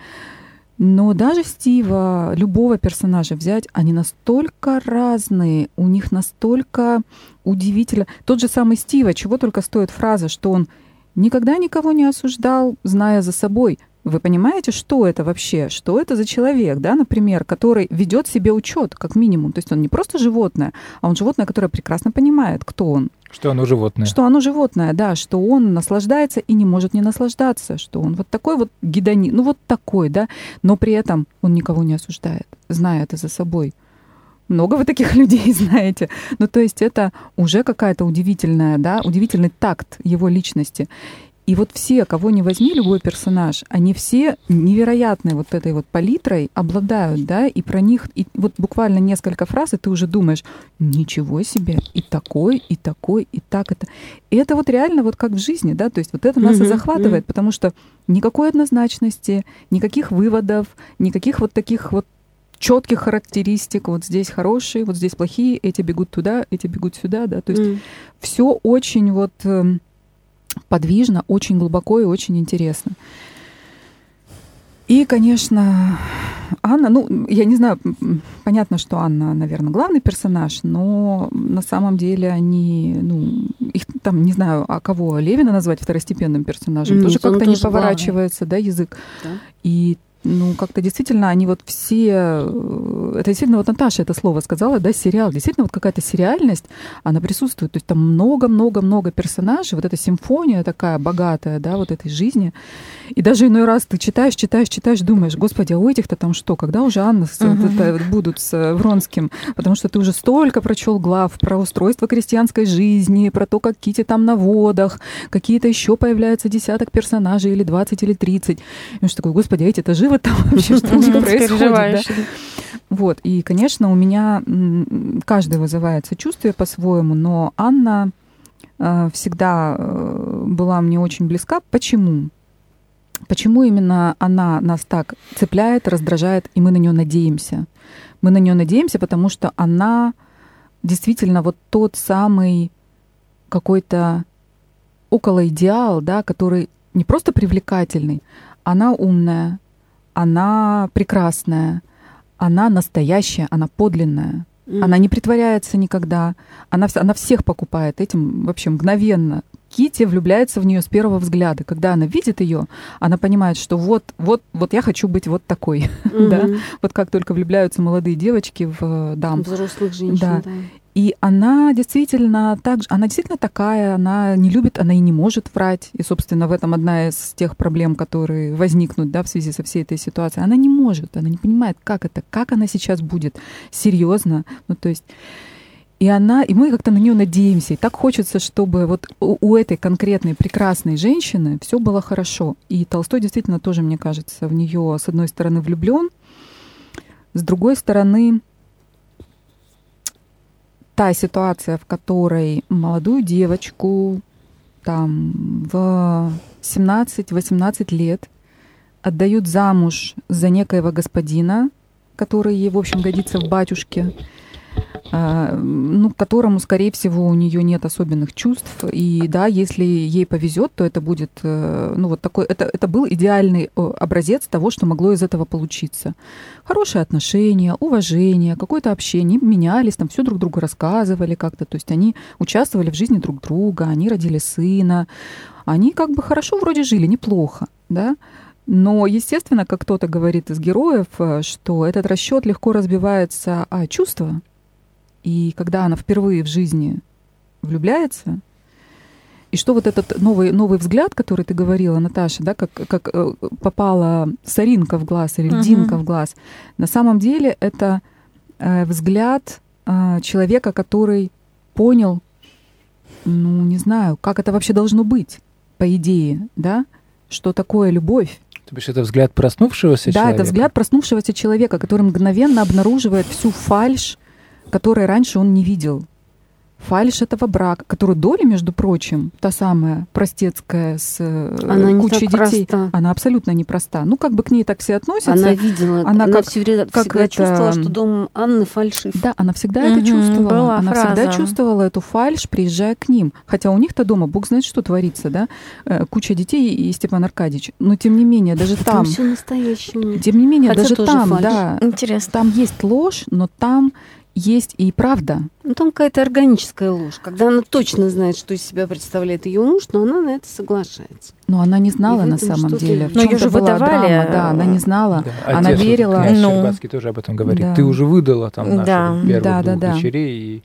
Но даже Стива, любого персонажа взять, они настолько разные, у них настолько удивительно. Тот же самый Стива, чего только стоит фраза, что он никогда никого не осуждал, зная за собой. Вы понимаете, что это вообще? Что это за человек, да, например, который ведет себе учет, как минимум. То есть он не просто животное, а он животное, которое прекрасно понимает, кто он. Что оно животное. Что оно животное, да, что он наслаждается и не может не наслаждаться, что он вот такой вот гедонит, ну вот такой, да, но при этом он никого не осуждает, зная это за собой. Много вы таких людей знаете. Ну, то есть это уже какая-то удивительная, да, удивительный такт его личности. И вот все, кого не возьми, любой персонаж, они все невероятной вот этой вот палитрой обладают, да, и про них, и вот буквально несколько фраз, и ты уже думаешь, ничего себе, и такой, и такой, и так это. И это вот реально вот как в жизни, да, то есть вот это нас и захватывает, потому что никакой однозначности, никаких выводов, никаких вот таких вот четких характеристик. Вот здесь хорошие, вот здесь плохие, эти бегут туда, эти бегут сюда, да. То есть mm. все очень вот эм, подвижно, очень глубоко и очень интересно. И, конечно, Анна, ну, я не знаю, понятно, что Анна, наверное, главный персонаж, но на самом деле они, ну, их там, не знаю, а кого, Левина назвать второстепенным персонажем, mm, тоже как-то не поворачивается, главный. да, язык. Да. И ну, как-то действительно они вот все... Э, это действительно, вот Наташа это слово сказала, да, сериал. Действительно, вот какая-то сериальность, она присутствует. То есть там много-много-много персонажей, вот эта симфония такая богатая, да, вот этой жизни. И даже иной раз ты читаешь, читаешь, читаешь, думаешь, господи, а у этих-то там что? Когда уже Анна с, это, будут с э, Вронским? Потому что ты уже столько прочел глав про устройство крестьянской жизни, про то, как Кити там на водах, какие-то еще появляются десяток персонажей, или 20, или 30. И что такое, господи, а эти-то живы там вообще, что у них происходит, да? Вот, и, конечно, у меня каждый вызывает сочувствие по-своему, но Анна э, всегда э, была мне очень близка. Почему? Почему именно она нас так цепляет, раздражает, и мы на нее надеемся? Мы на нее надеемся, потому что она действительно вот тот самый какой-то около идеал, да, который не просто привлекательный, она умная, она прекрасная, она настоящая, она подлинная. Mm. Она не притворяется никогда. Она, она всех покупает этим вообще мгновенно. Кити влюбляется в нее с первого взгляда. Когда она видит ее, она понимает, что вот, вот, вот я хочу быть вот такой. Mm-hmm. да? Вот как только влюбляются молодые девочки в э, дам. Взрослых женщин, да. да. И она действительно так же, она действительно такая, она не любит, она и не может врать. И, собственно, в этом одна из тех проблем, которые возникнут да, в связи со всей этой ситуацией. Она не может, она не понимает, как это, как она сейчас будет серьезно. Ну, то есть и она, и мы как-то на нее надеемся. И так хочется, чтобы вот у, у этой конкретной прекрасной женщины все было хорошо. И Толстой действительно тоже, мне кажется, в нее с одной стороны влюблен, с другой стороны та ситуация, в которой молодую девочку там в 17-18 лет отдают замуж за некоего господина, который ей, в общем, годится в батюшке, ну, к которому, скорее всего, у нее нет особенных чувств. И да, если ей повезет, то это будет, э, ну, вот такой, это, это был идеальный э, образец того, что могло из этого получиться. Хорошие отношения, уважение, какое-то общение, менялись, там все друг другу рассказывали как-то, то есть они участвовали в жизни друг друга, они родили сына, они как бы хорошо вроде жили, неплохо, да, но, естественно, как кто-то говорит из героев, э, что этот расчет легко разбивается о чувства, и когда она впервые в жизни влюбляется, и что вот этот новый, новый взгляд, который ты говорила, Наташа, да, как, как э, попала соринка в глаз или льдинка uh-huh. в глаз, на самом деле это э, взгляд э, человека, который понял, ну, не знаю, как это вообще должно быть, по идее, да, что такое любовь. То есть это взгляд проснувшегося да, человека? Да, это взгляд проснувшегося человека, который мгновенно обнаруживает всю фальшь которые раньше он не видел. Фальш этого брака, которую доля, между прочим, та самая простецкая с э, она кучей детей, проста. она абсолютно непроста. Ну, как бы к ней так все относятся. Она видела, она, она как, всегда, как всегда это... чувствовала, что дом Анны фальшив. Да, она всегда угу, это чувствовала. Была она фраза. всегда чувствовала эту фальш, приезжая к ним. Хотя у них-то дома, бог знает, что творится, да? Э, куча детей и Степан Аркадьевич. Но тем не менее, даже там... Там все настоящее. Тем не менее, Хотя даже там, фальш. да. Интересно. Там есть ложь, но там есть и правда. Ну, там какая-то органическая ложь, когда она точно знает, что из себя представляет ее муж, но она на это соглашается. Но она не знала на самом деле. Но ее же выдавали. Драма, да, она не знала. Да, она верила. Вот, ну, Щербацкий тоже об этом говорит. Да. Ты уже выдала там нашу да. первую да, двух да, дочерей. И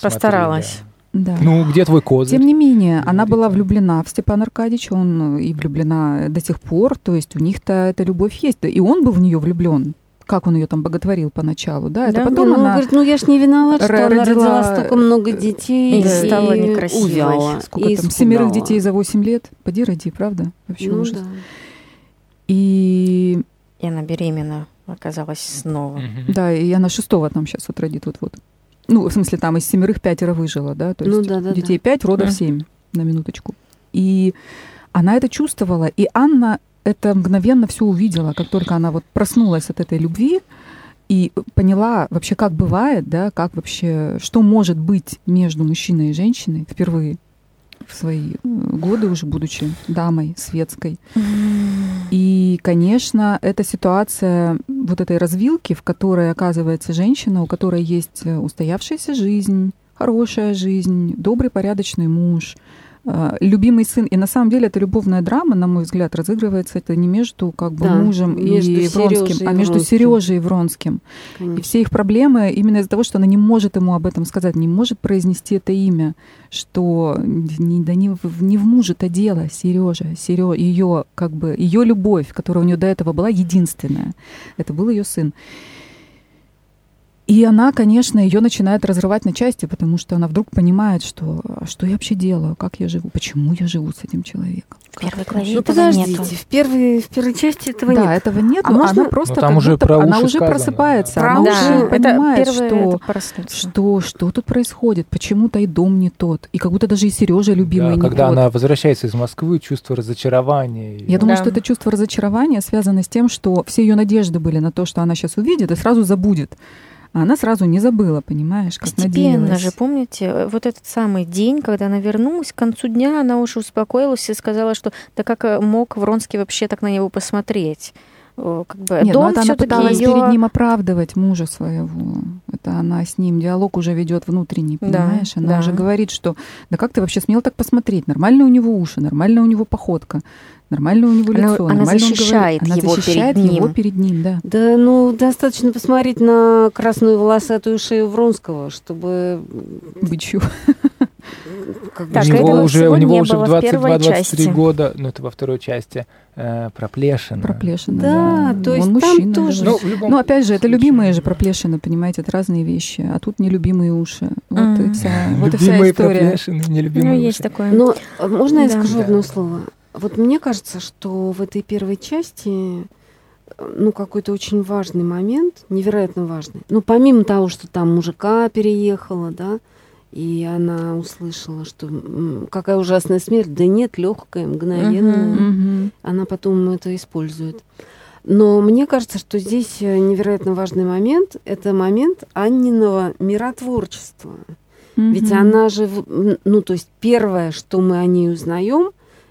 Постаралась. Да. Ну, где твой козырь? Тем не менее, Говорит, она была влюблена в Степана Аркадьевича, он и влюблена до сих пор, то есть у них-то эта любовь есть. И он был в нее влюблен как он ее там боготворил поначалу, да, это Да, потом ну, он она... говорит, ну я ж не виноват, что ро- она родила, родила столько много детей и стала некрасивой. увяла, Сколько и там, семерых испугала. детей за 8 лет? Поди роди, правда? Вообще Ну ужас. да. И И она беременна оказалась снова. Да, и она шестого там сейчас вот родит вот-вот. Ну, в смысле, там из семерых пятеро выжило, да, то Ну есть да, да, детей пять, родов семь, на минуточку. И она это чувствовала, и Анна это мгновенно все увидела, как только она вот проснулась от этой любви и поняла вообще, как бывает, да, как вообще, что может быть между мужчиной и женщиной впервые в свои э, годы уже будучи дамой светской. И, конечно, эта ситуация вот этой развилки, в которой оказывается женщина, у которой есть э, устоявшаяся жизнь, хорошая жизнь, добрый, порядочный муж, любимый сын. И на самом деле эта любовная драма, на мой взгляд, разыгрывается это не между как бы Да, мужем между и Серёжей Вронским, и а между Вронским. Сережей и Вронским. И Конечно. все их проблемы именно из-за того, что она не может ему об этом сказать, не может произнести это имя, что не, да не, в- не в муже-то дело, Сережа, Серё, ее как бы ее любовь, которая у нее до этого была единственная, это был ее сын. И она, конечно, ее начинает разрывать на части, потому что она вдруг понимает, что а что я вообще делаю, как я живу, почему я живу с этим человеком. В первой главе Ну этого подождите, нету. в первой, в первой части этого да, нет. этого нет, А но можно- она просто Ну, там как уже будто- про она уже сказано, просыпается, да. она Про уже это понимает, что это что, что тут происходит, почему-то и дом не тот, и как будто даже и Сережа любимый Да, не когда тот. она возвращается из Москвы, чувство разочарования. и- Я думаю, Да. что это чувство разочарования связано с тем, что все ее надежды были на то, что она сейчас увидит и сразу забудет. А она сразу не забыла, понимаешь, как Постепенно надеялась. же, помните, э, вот этот самый день, когда она вернулась, к концу дня она уже успокоилась и сказала, что да как э, мог Вронский вообще так на него посмотреть? О, Как бы Нет, ну дом это она пыталась её- перед ним оправдывать мужа своего. Это она с ним диалог уже ведет внутренний, Да, понимаешь? она да. уже говорит, что да как ты вообще смел так посмотреть? Нормально у него уши, нормально у него походка, нормально у него Она- лицо. она нормально он защищает говорит. Она его защищает перед его ним. перед ним, да. Да, ну, достаточно посмотреть на красную волосатую шею Вронского, чтобы... Бычью. Как бы, Так, у него уже, у него не уже в в первой 22-23 части. года, ну это во второй части, э, проплешина. Проплешина. Да, то есть Он там мужчина, тоже- да. Ну, любом Ну, опять же, это любимые же проплешины, понимаете, это разные вещи. А тут нелюбимые уши. Вот и вся, вот и вся Любимые история. проплешины, Ну, нелюбимые есть уши. такое. Но э, можно я Да. скажу Да. одно слово? Вот мне кажется, что в этой первой части ну, какой-то очень важный момент, невероятно важный. Ну, помимо того, что там мужика переехала, да, и она услышала, что какая ужасная смерть, да нет, легкая, мгновенная. Мгм. Мгм. она потом это использует. Но мне кажется, что здесь э, невероятно важный момент – это момент Анниного миротворчества. Ведь Мгм. она же, ну, то есть первое, что мы о ней узнаем,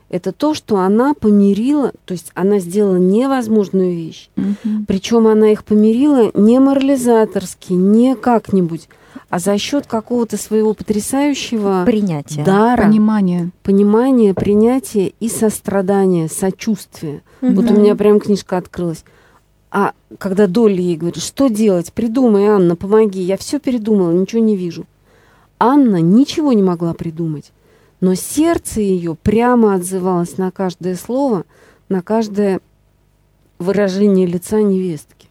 это то, что она помирила, то есть она сделала невозможную вещь. Мгм. Причем она их помирила не морализаторски, не как-нибудь, а за счет какого-то своего потрясающего Принятие. дара, Понимание. понимания, принятия и сострадания, сочувствия. Вот у меня прям книжка открылась. А когда Долли ей говорит, что делать, придумай, Анна, помоги, я все передумала, ничего не вижу. Анна ничего не могла придумать, но сердце ее прямо отзывалось на каждое слово, на каждое выражение лица невестки.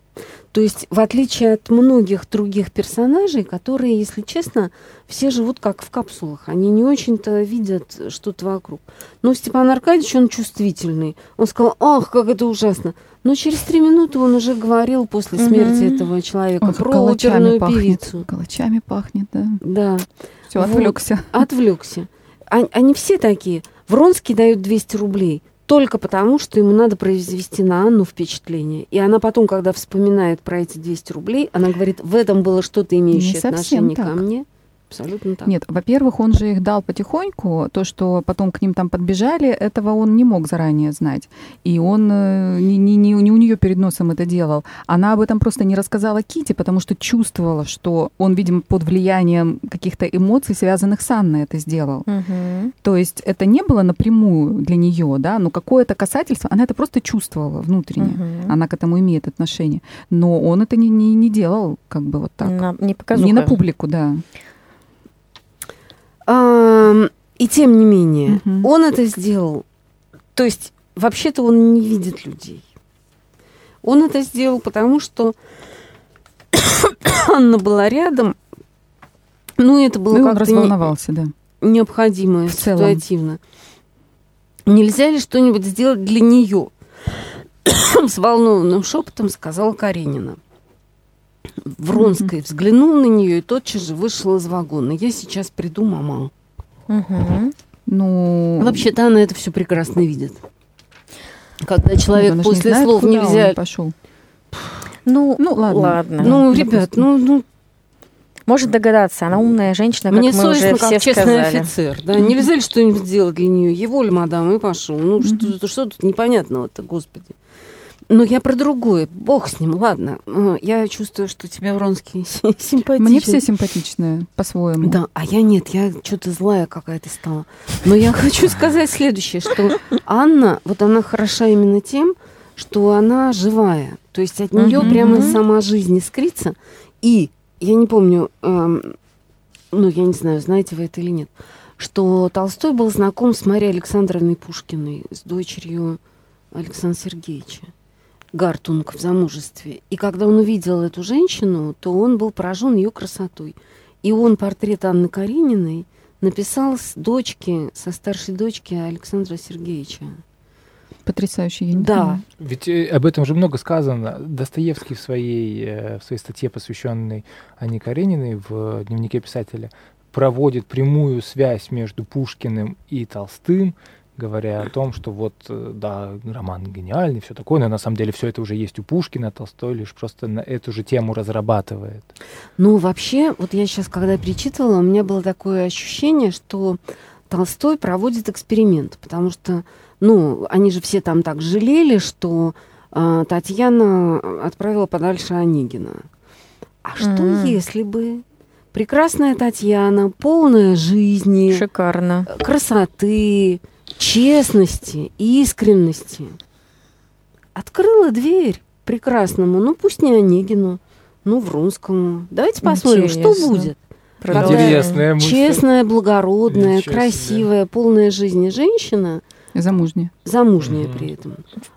То есть, в отличие от многих других персонажей, которые, если честно, все живут как в капсулах. Они не очень-то видят что-то вокруг. Но Степан Аркадьевич, он чувствительный. Он сказал, ах, как это ужасно. Но через три минуты он уже говорил после смерти Мгм. этого человека Ой, про оперную пахнет. певицу. Калачами пахнет, да. Да, Все, Вот. отвлекся. отвлекся. А- Они все такие. Вронский дает 200 рублей только потому, что ему надо произвести на Анну впечатление. И она потом, когда вспоминает про эти 200 рублей, она говорит, в этом было что-то имеющее отношение ко так. мне. Абсолютно так. Нет, во-первых, он же их дал потихоньку. То, что потом к ним там подбежали, этого он не мог заранее знать. И он э, не, не, не, не у нее перед носом это делал. Она об этом просто не рассказала Кити, потому что чувствовала, что он, видимо, под влиянием каких-то эмоций, связанных с Анной, это сделал. Мгм. То есть это не было напрямую для нее, да, но какое-то касательство, она это просто чувствовала внутренне. Мгм. Она к этому имеет отношение. Но он это не, не, не делал, как бы вот так. На- не не на публику, да. И тем не менее, он это сделал. То есть, вообще-то он не видит людей. Он это сделал, потому что Анна была рядом. Ну, это было Ну, как-то не- разволновался, да. необходимо В целом. ситуативно. Нельзя ли что-нибудь сделать для нее? С волнованным шепотом сказала Каренина. Вронская взглянул на нее и тотчас же вышел из вагона. Я сейчас приду, мама. Мгм. Ну, Вообще-то она это все прекрасно видит. Когда человек он же не после знает, слов он нельзя... пошел. Ну, Ну, ладно. ладно. Ну, ребят, ну, ну Может догадаться, она умная женщина, как мне мы уже совестно, все как честный сказали. офицер. Да? Нельзя ли что-нибудь сделать для нее? Его ли, мадам, и пошел. Ну, что, что тут непонятного-то, господи. Но я про другое. Бог с ним, ладно. Э, Я чувствую, что тебе Вронский симпатичен. Мне все симпатичные по-своему. Да, а я нет, я что-то злая какая-то стала. Но я хочу сказать следующее, что Анна, вот она хороша именно тем, что она живая. То есть от нее прямо сама жизнь искрится. И я не помню, эм, ну я не знаю, знаете вы это или нет, что Толстой был знаком с Марией Александровной Пушкиной, с дочерью Александра Сергеевича. Гартунг в замужестве. И когда он увидел эту женщину, то он был поражен ее красотой. И он портрет Анны Карениной написал с дочки, со старшей дочки Александра Сергеевича. Потрясающе, я не Да. понимаю. Ведь э, об этом же много сказано. Достоевский в своей, э, в своей статье, посвященной Анне Карениной в дневнике писателя, проводит прямую связь между Пушкиным и Толстым, говоря о том, что вот, э, да, роман гениальный, все такое, но на самом деле все это уже есть у Пушкина, Толстой лишь просто на эту же тему разрабатывает. Ну, вообще, вот я сейчас, когда перечитывала, у меня было такое ощущение, что Толстой проводит эксперимент, потому что, ну, они же все там так жалели, что а, Татьяна отправила подальше Онегина. А что Мгм. если бы прекрасная Татьяна, полная жизни, Шикарно. красоты, честности, искренности. Открыла дверь прекрасному, ну пусть не Онегину, ну Вронскому. Давайте посмотрим, что Интересно. будет. Продолжаем. Интересная мысль. Честная, благородная, Ничего себе. красивая, полная жизни женщина, Замужняя. замужняя Мгм. при этом,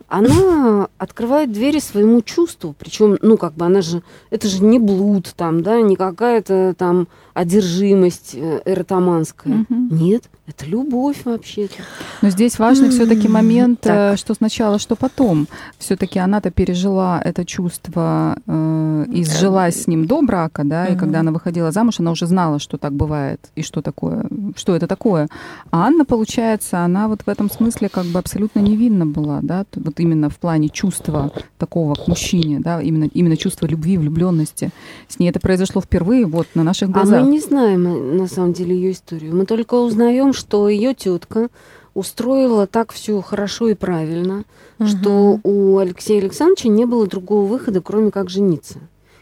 она открывает двери своему чувству. Причем, ну, как бы она же, это же не блуд там, да, не какая-то там одержимость э, эротоманская. Мгм. Нет, это любовь вообще-то. Но здесь важный все-таки момент, так. э, что сначала, что потом. Все-таки она-то пережила это чувство э, и сжилась с ним до брака, да, и Мгм. когда она выходила замуж, она уже знала, что так бывает и что такое, что это такое. А Анна, получается, она вот в этом смысле как бы абсолютно невинна была, да, вот именно в плане чувства такого к мужчине, да, именно именно чувство любви, влюбленности. С ней это произошло впервые, вот на наших А глазах. Мы не знаем э, на самом деле ее историю. Мы только узнаем, что ее тетка устроила так все хорошо и правильно, что у Алексея Александровича не было другого выхода, кроме как жениться.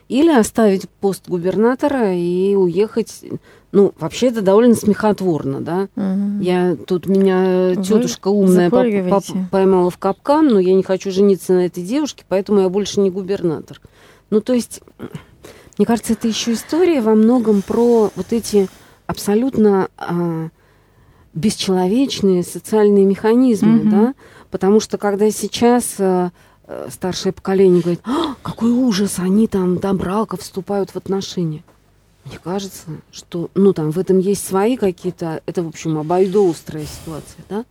Или оставить пост губернатора и уехать. Ну, вообще это довольно смехотворно, да. Мгм. Я тут меня тетушка умная запугиваете. поп- поймала в капкан, но я не хочу жениться на этой девушке, поэтому я больше не губернатор. Ну, то есть, мне кажется, это еще история во многом про вот эти абсолютно а, бесчеловечные социальные механизмы, Мгм. да, потому что когда сейчас а, старшее поколение говорит, «А, какой ужас, они там до брака вступают в отношения. Мне кажется, что, ну, там, в этом есть свои какие-то, это, в общем, обоюдоострая ситуация, да?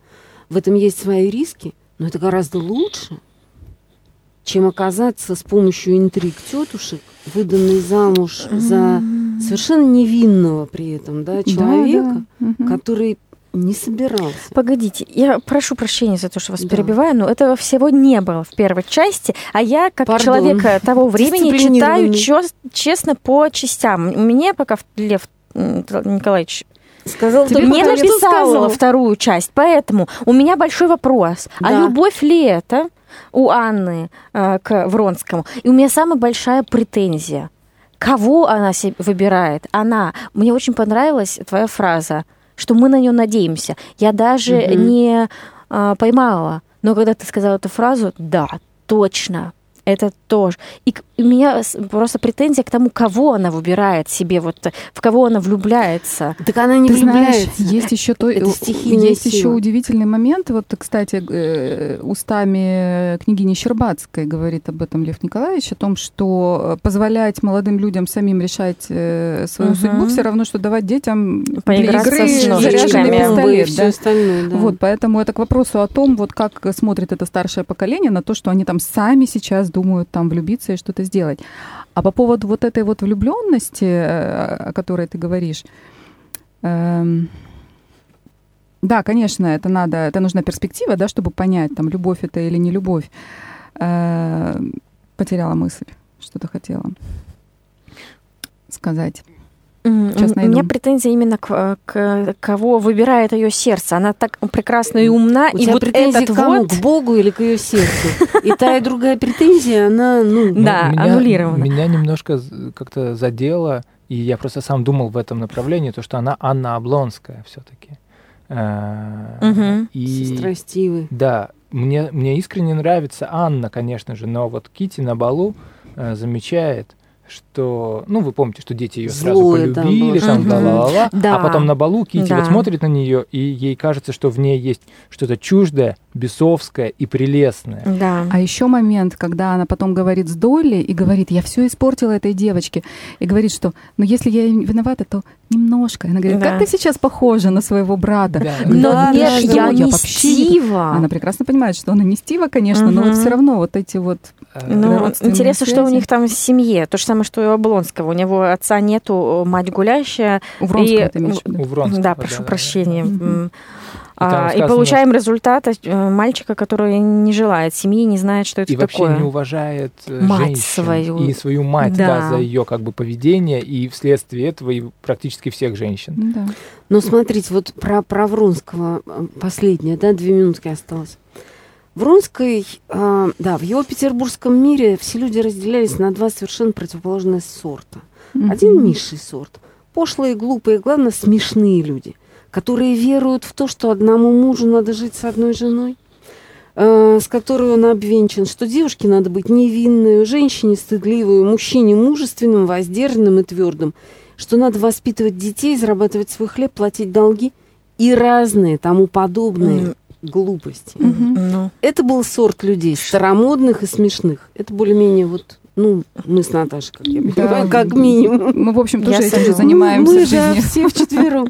В этом есть свои риски, но это гораздо лучше, чем оказаться с помощью интриг тетушек, выданной замуж за совершенно невинного при этом, да, Да, человека, да. Мгм. который не собирался. Погодите, я прошу прощения за то, что вас Да. перебиваю, но этого всего не было в первой части, а я, как Пардон. человек того времени, читаю честно по частям. Мне пока Лев Николаевич Сказал Тебе не написала сказал. вторую часть, поэтому у меня большой вопрос. А Да. любовь ли это у Анны э, к Вронскому? И у меня самая большая претензия. Кого она себе выбирает? Она. Мне очень понравилась твоя фраза, что мы на нее надеемся. Я даже Мгм. не а, поймала. Но когда ты сказала эту фразу, да, точно. Это тоже. И у меня просто претензия к тому, кого она выбирает себе, вот в кого она влюбляется. Так она не Ты знаешь, влюбляется. есть еще то, э, есть еще удивительный момент. Вот, кстати, э, устами княгини Щербацкой говорит об этом Лев Николаевич, о том, что э, позволять молодым людям самим решать э, свою Мгм. судьбу все равно, что давать детям для игры с заряженный пистолет. да. да. Вот, поэтому это к вопросу о том, вот как смотрит это старшее поколение на то, что они там сами сейчас думают там влюбиться и что-то сделать. А по поводу вот этой вот влюбленности, э, о которой ты говоришь, эм, да, конечно, это надо, это нужна перспектива, да, чтобы понять, там, любовь это или не любовь. Э, Потеряла мысль, что-то хотела сказать. Сейчас У меня претензия именно к, к кого выбирает ее сердце. Она так прекрасна и умна, У и тебя вот претензии этот к кому? вот... К Богу или к ее сердцу? И та, и другая претензия, она, ну... Да, меня, аннулировано. Меня немножко как-то задело, и я просто сам думал в этом направлении, то, что она Анна Облонская все-таки. Мгм. И Страстивый. да, мне, мне искренне нравится Анна, конечно же, но вот Кити на балу э, замечает, что, ну, вы помните, что дети ее сразу Злое полюбили, там, Мгм. ла-ла-ла, Да. а потом на балу Кити Да. вот смотрит на нее, и ей кажется, что в ней есть что-то чуждое, бесовское и прелестное. Да. А еще момент, когда она потом говорит с Долли и говорит, я все испортила этой девочке. И говорит, что, ну если я виновата, то немножко. Она говорит, Да. как ты сейчас похожа на своего брата. Да. Но Да, нет, я что? не вообще Стива. Она прекрасно понимает, что она не Стива, конечно, но вот все равно вот эти вот... Э, Ну, интересно, что у связи. них там в семье. То же самое, что и у Облонского. У него отца нету, мать гулящая. У Вронского И- ты имеешь в Вронского, да, прошу да, прощения. Там А, И сказано, получаем результат э, мальчика, который не желает семьи, не знает, что это и вообще такое. не уважает э, Мать женщин свою. и свою мать да. Да. за ее как бы поведение и вследствие этого и практически всех женщин. Да. Но смотрите, вот про, про Вронского последнее, да, две минутки осталось. Вронской, э, да, в его петербургском мире все люди разделялись на два совершенно противоположных сорта. Один Мгм. низший сорт. Пошлые, глупые, главное, смешные люди, которые веруют в то, что одному мужу надо жить с одной женой, э, с которой он обвенчан, что девушке надо быть невинной, женщине стыдливой, мужчине мужественным, воздержанным и твердым, что надо воспитывать детей, зарабатывать свой хлеб, платить долги и разные тому подобные М. глупости. Мгм. Ну, Это был сорт людей старомодных и смешных. Это более-менее вот, ну, мы с Наташей, как я Да. понимаю, как минимум. Мы, в общем, Я тоже этим же занимаемся Мы же все вчетвером.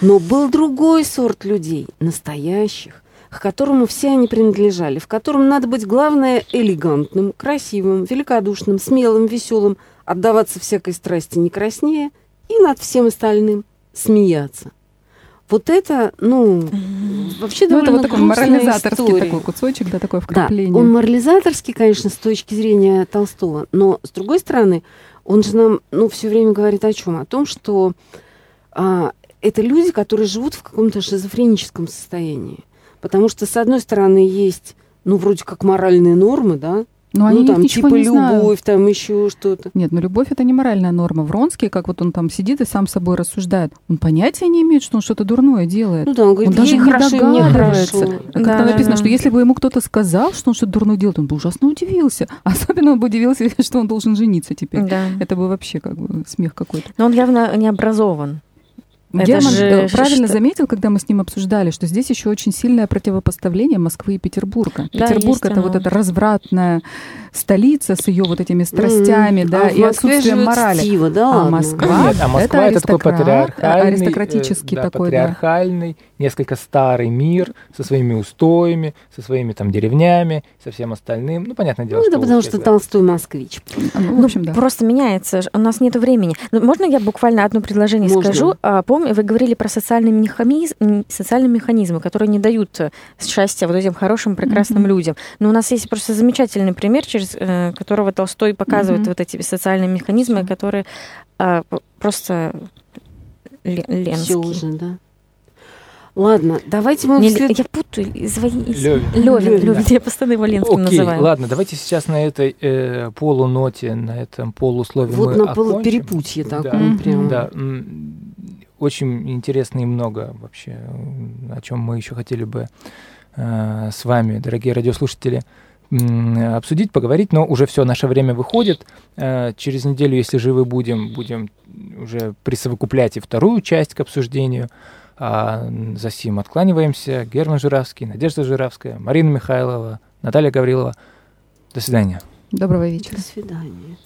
Но был другой сорт людей, настоящих, к которому все они принадлежали, в котором надо быть, главное, элегантным, красивым, великодушным, смелым, веселым, отдаваться всякой страсти не краснее и над всем остальным смеяться. Вот это, ну, вообще Ну, это довольно вот такой морализаторский история. такой кусочек, да, такое Да, вкрапление. он морализаторский, конечно, с точки зрения Толстого, но с другой стороны, он же нам, ну, все время говорит о чем? О том, что а, это люди, которые живут в каком-то шизофреническом состоянии. Потому что, с одной стороны, есть, ну, вроде как моральные нормы, да? Но они ну, там, ничего типа не знают. любовь, там еще что-то. Нет, ну любовь это не моральная норма. Вронский, как вот он там сидит и сам с собой рассуждает, он понятия не имеет, что он что-то дурное делает. Ну да, он говорит, он даже ей не хорошо, и мне догадывается. хорошо. Как Да, там да, написано, да. что если бы ему кто-то сказал, что он что-то дурное делает, он бы ужасно удивился. Особенно он бы удивился, что он должен жениться теперь. да. Это бы вообще как бы смех какой-то. Но он явно не образован. Это Герман же э, правильно что- заметил, когда мы с ним обсуждали, что здесь еще очень сильное противопоставление Москвы и Петербурга. Да, Петербург это вот оно. эта развратная столица с ее вот этими страстями, М, да, а и отсутствием морали. Стива, да А? Москва? Нет, а Москва это, такой аристократ, патриархальный, аристократический э, да, такой, да. патриархальный, несколько старый мир со своими устоями, со своими там деревнями, со всем остальным. Ну, понятное дело, Ну, что это у потому что да. Толстой москвич. Ну, в Ну, общем, да. Просто меняется. У нас нет времени. Ну, можно я буквально одно предложение Можно. скажу? Помню, вы говорили про социальные механизмы, социальные механизмы, которые не дают э, счастья вот этим хорошим, прекрасным Мгм. людям. Но у нас есть просто замечательный пример, через э, которого Толстой показывает Мгм. вот эти социальные механизмы, Всё. которые а, просто Ле- Все Ленский. уже, да. Ладно, давайте мы... Не, в след- Я путаю. Извини. Лёвин. Левин, Лёвин, Лёвин, я постоянно его Ленским Окей, называю. ладно, давайте сейчас на этой э, полуноте, на этом полуслове Вот мы на окончим. полуперепутье Да. таком Мгм. прям. Да, очень интересно и много вообще, о чем мы еще хотели бы э, с вами, дорогие радиослушатели, обсудить, поговорить, но уже все, наше время выходит. Э, через неделю, если живы будем, будем уже присовокуплять и вторую часть к обсуждению. А за сим откланиваемся. Герман Журавский, Надежда Журавская, Марина Михайлова, Наталья Гаврилова. До свидания. Доброго вечера. До свидания.